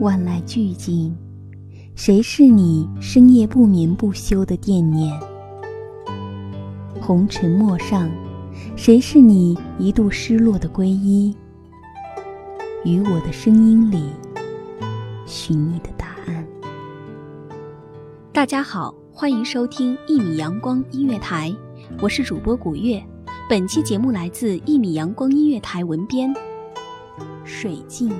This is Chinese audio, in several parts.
万籁俱静，谁是你深夜不眠不休的惦念？红尘陌上，谁是你一度失落的皈依？于我的声音里，寻你的答案。大家好，欢迎收听一米阳光音乐台，我是主播古月。本期节目来自一米阳光音乐台文编水镜。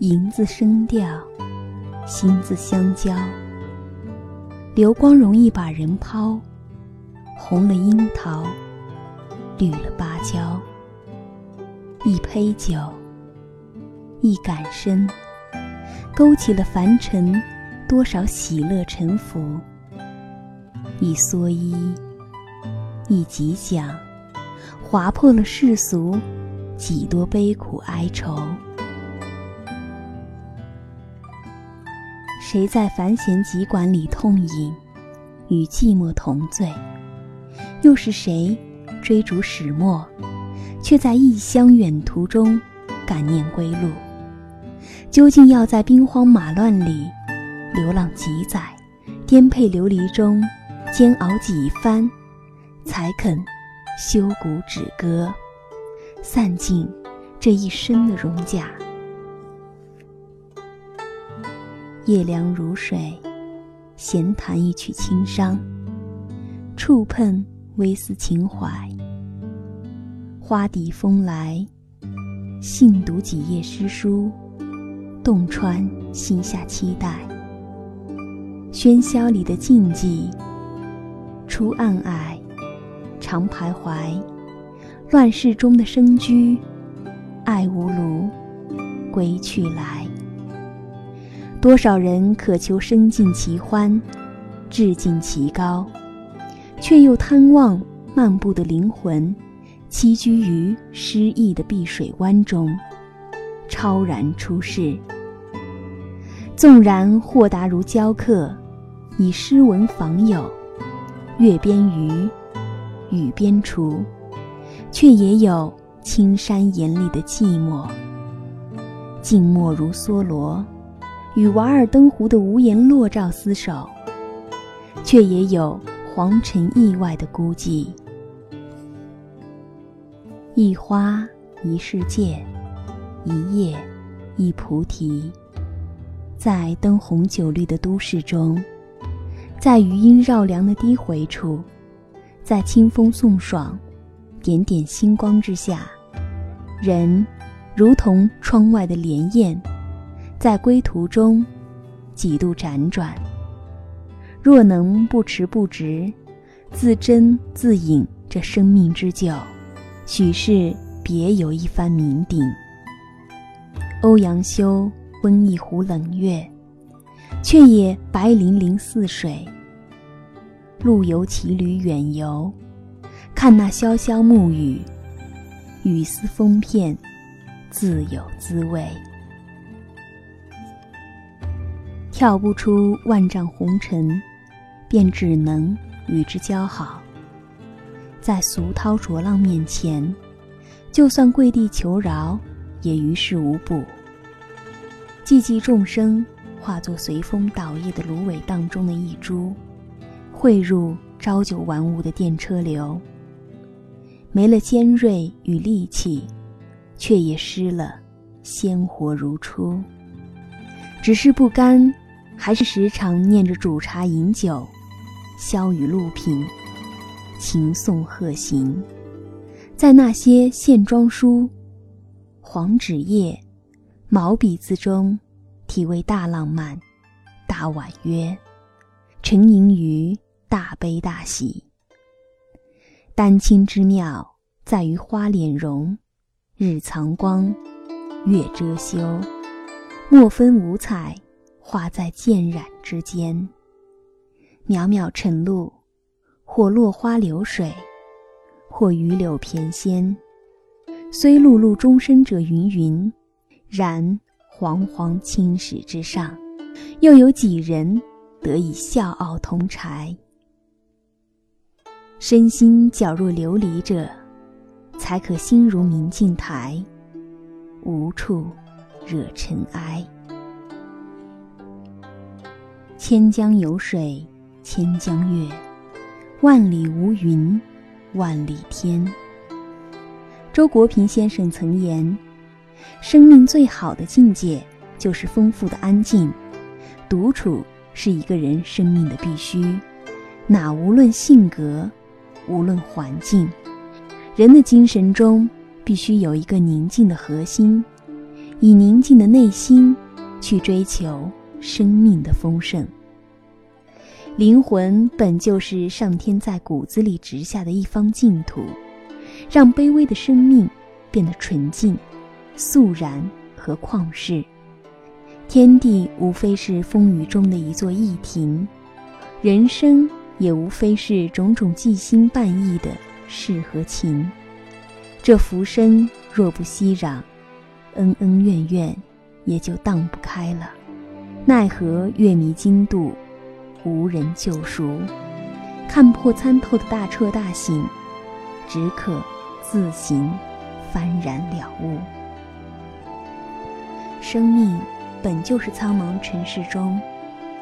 银子声调，心字相交。流光容易把人抛，红了樱桃，绿了芭蕉。一杯酒，一杆身，勾起了凡尘多少喜乐沉浮。一蓑衣，一吉奖，划破了世俗几多悲苦哀愁。谁在繁弦急管里痛饮，与寂寞同醉？又是谁追逐始末，却在异乡远途中感念归路？究竟要在兵荒马乱里流浪几载，颠沛流离中煎熬几番，才肯休鼓止戈，散尽这一生的荣甲？夜凉如水，闲弹一曲轻伤，触碰微丝情怀。花底风来，信读几页诗书，洞穿心下期待。喧嚣里的静寂，初暗霭，常徘徊。乱世中的生居，爱无庐，归去来。多少人渴求生尽其欢，志尽其高，却又贪望漫步的灵魂栖居于诗意的碧水湾中，超然出世。纵然豁达如雕刻，以诗文访友，月边鱼，雨边雏，却也有青山眼里的寂寞。静默如梭罗。与瓦尔登湖的无言落照厮守，却也有黄尘意外的孤寂。一花一世界，一叶一菩提。在灯红酒绿的都市中，在余音绕梁的低回处，在清风送爽、点点星光之下，人如同窗外的莲叶。在归途中，几度辗转。若能不迟不迟，自斟自饮这生命之酒，许是别有一番名鼎。欧阳修温一壶冷月，却也白粼粼似水。路游骑驴远游，看那潇潇暮雨，雨丝风片，自有滋味。跳不出万丈红尘，便只能与之交好。在俗涛浊浪面前，就算跪地求饶，也于事无补。寂寂众生，化作随风倒曳的芦苇荡中的一株，汇入朝九晚五的电车流。没了尖锐与利器，却也失了鲜活如初。只是不甘。还是时常念着煮茶饮酒，消雨露品，情颂贺行，在那些线装书、黄纸页、毛笔字中，体味大浪漫、大婉约，沉吟于大悲大喜。丹青之妙，在于花脸容，日藏光，月遮羞，莫分五彩。画在渐染之间，渺渺晨露，或落花流水，或榆柳翩跹。虽碌碌终生者芸芸，然煌煌青史之上，又有几人得以笑傲同柴？身心皎若琉璃者，才可心如明镜台，无处惹尘埃。千江有水千江月，万里无云万里天。周国平先生曾言：“生命最好的境界，就是丰富的安静。独处是一个人生命的必须。哪无论性格，无论环境，人的精神中必须有一个宁静的核心，以宁静的内心去追求。”生命的丰盛，灵魂本就是上天在骨子里植下的一方净土，让卑微的生命变得纯净、肃然和旷世。天地无非是风雨中的一座驿亭，人生也无非是种种寄心半意的事和情。这浮生若不熙攘，恩恩怨怨也就荡不开了。奈何月迷津渡，无人救赎。看破参透的大彻大醒，只可自行幡然了悟。生命本就是苍茫尘世中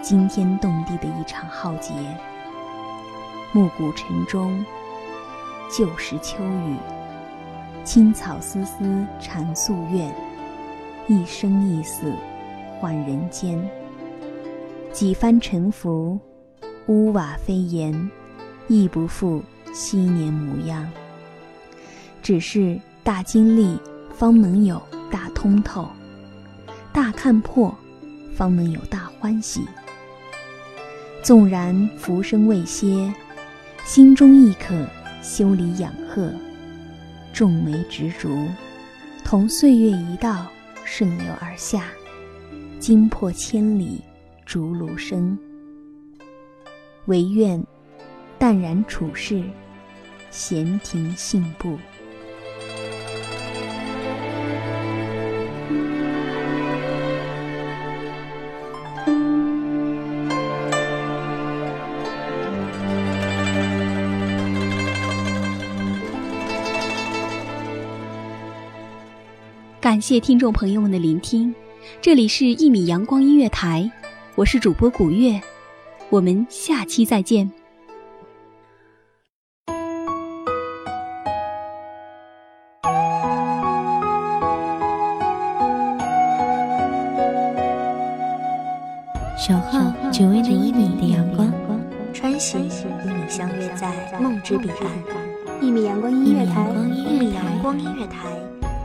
惊天动地的一场浩劫。暮鼓晨钟，旧时秋雨，青草丝丝缠夙愿，一生一死。换人间，几番沉浮，屋瓦飞檐，亦不复昔年模样。只是大经历，方能有大通透；大看破，方能有大欢喜。纵然浮生未歇，心中亦可修理养鹤，种梅植竹，同岁月一道顺流而下。惊破千里，竹芦声。唯愿淡然处世，闲庭信步。感谢听众朋友们的聆听。这里是一米阳光音乐台，我是主播古月，我们下期再见。小号只为那一米的阳光，穿行与你相约在梦之彼岸。一米阳光音乐台，一米阳光音乐台。